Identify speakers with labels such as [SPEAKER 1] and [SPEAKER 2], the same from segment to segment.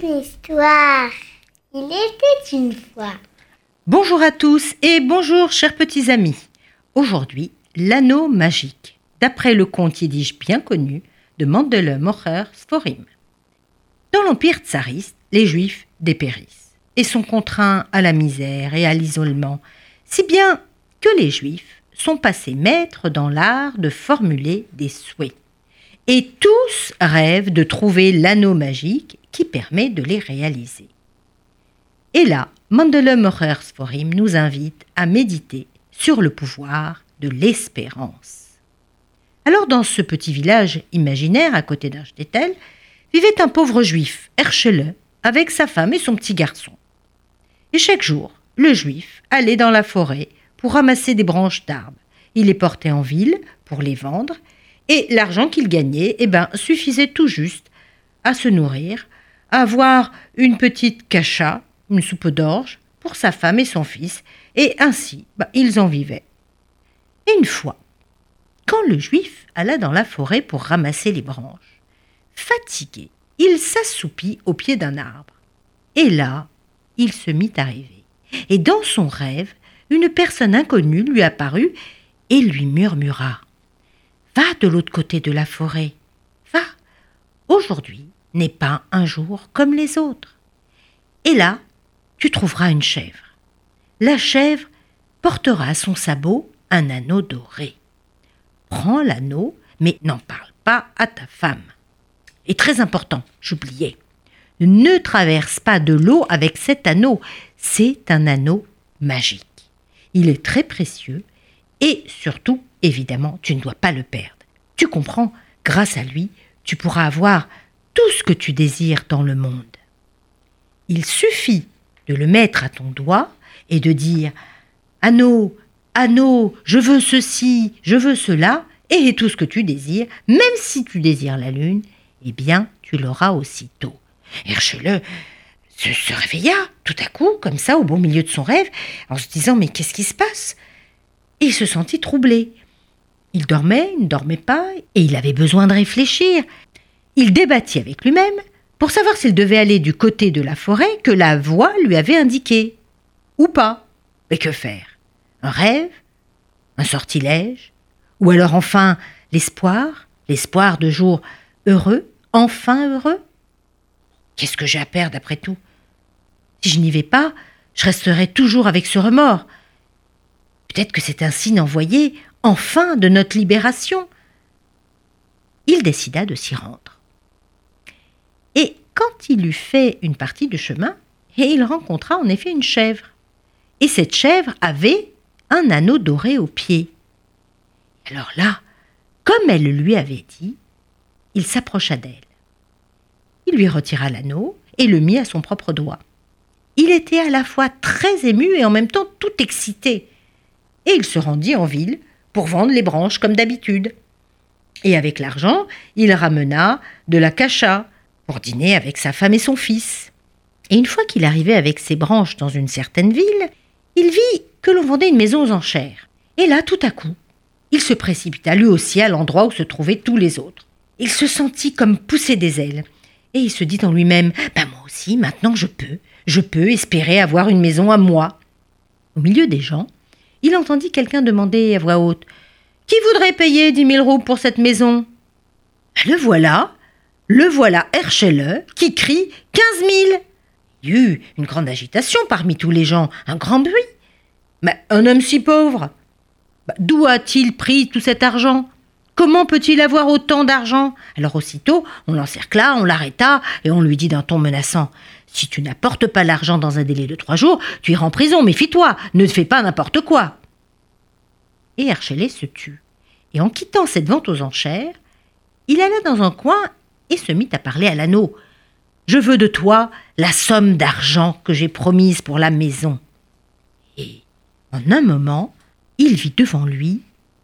[SPEAKER 1] histoire. Il était une fois.
[SPEAKER 2] Bonjour à tous et bonjour chers petits amis. Aujourd'hui, l'anneau magique, d'après le conte yiddish bien connu de Mandele Mocher Sforim. Dans l'empire tsariste, les juifs dépérissent et sont contraints à la misère et à l'isolement, si bien que les juifs sont passés maîtres dans l'art de formuler des souhaits. Et tous rêvent de trouver l'anneau magique qui permet de les réaliser. Et là, Mandele Morer Sforim nous invite à méditer sur le pouvoir de l'espérance. Alors, dans ce petit village imaginaire à côté d'Archtétel, vivait un pauvre juif, Herschele, avec sa femme et son petit garçon. Et chaque jour, le juif allait dans la forêt pour ramasser des branches d'arbres. Il les portait en ville pour les vendre, et l'argent qu'il gagnait eh ben, suffisait tout juste à se nourrir, avoir une petite cacha, une soupe d'orge, pour sa femme et son fils, et ainsi ben, ils en vivaient. Et une fois, quand le juif alla dans la forêt pour ramasser les branches, fatigué, il s'assoupit au pied d'un arbre. Et là, il se mit à rêver. Et dans son rêve, une personne inconnue lui apparut et lui murmura Va de l'autre côté de la forêt. Va. Aujourd'hui n'est pas un jour comme les autres. Et là, tu trouveras une chèvre. La chèvre portera à son sabot un anneau doré. Prends l'anneau, mais n'en parle pas à ta femme. Et très important, j'oubliais. Ne traverse pas de l'eau avec cet anneau. C'est un anneau magique. Il est très précieux et surtout, évidemment, tu ne dois pas le perdre. Tu comprends, grâce à lui, tu pourras avoir tout ce que tu désires dans le monde. Il suffit de le mettre à ton doigt et de dire Anneau, anneau, je veux ceci, je veux cela, et tout ce que tu désires, même si tu désires la lune, eh bien, tu l'auras aussitôt. Herschele se, réveilla tout à coup, comme ça, au beau milieu de son rêve, en se disant Mais qu'est-ce qui se passe? Il se sentit troublé. Il dormait, il ne dormait pas, et il avait besoin de réfléchir. Il débattit avec lui-même pour savoir s'il devait aller du côté de la forêt que la voix lui avait indiqué. Ou pas. Mais que faire? Un rêve? Un sortilège? Ou alors enfin l'espoir? L'espoir de jours heureux? Enfin heureux? Qu'est-ce que j'ai à perdre après tout? Si je n'y vais pas, je resterai toujours avec ce remords. Peut-être que c'est un signe envoyé, enfin, de notre libération. Il décida de s'y rendre. Quand il eut fait une partie de chemin, et il rencontra en effet une chèvre. Et cette chèvre avait un anneau doré au pied. Alors là, comme elle le lui avait dit, il s'approcha d'elle. Il lui retira l'anneau et le mit à son propre doigt. Il était à la fois très ému et en même temps tout excité. Et il se rendit en ville pour vendre les branches comme d'habitude. Et avec l'argent, il ramena de la cacha pour dîner avec sa femme et son fils. Et une fois qu'il arrivait avec ses branches dans une certaine ville, il vit que l'on vendait une maison aux enchères. Et là, tout à coup, il se précipita lui aussi à l'endroit où se trouvaient tous les autres. Il se sentit comme pousser des ailes. Et il se dit en lui-même Ben moi aussi, maintenant je peux, je peux espérer avoir une maison à moi. Au milieu des gens, il entendit quelqu'un demander à voix haute Qui voudrait payer dix mille roubles pour cette maison? Le voilà, le voilà Herschele qui crie quinze mille. Il y eut une grande agitation parmi tous les gens, un grand bruit. Mais un homme si pauvre bah, D'où a-t-il pris tout cet argent? Comment peut-il avoir autant d'argent? Alors aussitôt, on l'encercla, on l'arrêta, et on lui dit d'un ton menaçant Si tu n'apportes pas l'argent dans un délai de trois jours, tu iras en prison, méfie-toi, ne fais pas n'importe quoi. Et Archelet se tut. Et en quittant cette vente aux enchères, il alla dans un coin et se mit à parler à l'anneau. Je veux de toi la somme d'argent que j'ai promise pour la maison. Et en un moment, il vit devant lui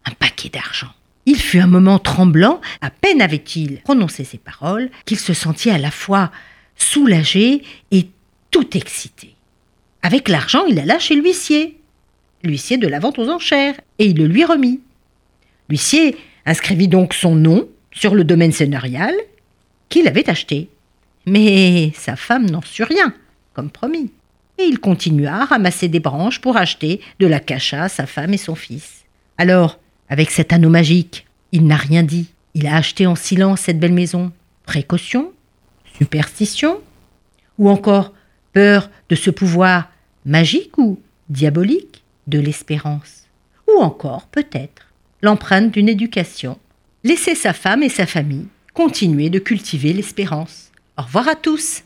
[SPEAKER 2] un paquet d'argent. Il fut un moment tremblant, à peine avait-il prononcé ces paroles, qu'il se sentit à la fois soulagé et tout excité. Avec l'argent, il alla chez l'huissier, l'huissier de la vente aux enchères, et il le lui remit. L'huissier inscrivit donc son nom sur le domaine seigneurial qu'il avait acheté. Mais sa femme n'en sut rien, comme promis. Et il continua à ramasser des branches pour acheter de la cacha à sa femme et son fils. Alors, avec cet anneau magique, il n'a rien dit. Il a acheté en silence cette belle maison. Précaution Superstition Ou encore peur de ce pouvoir magique ou diabolique de l'espérance Ou encore, peut-être, l'empreinte d'une éducation. Laisser sa femme et sa famille continuer de cultiver l'espérance. Au revoir à tous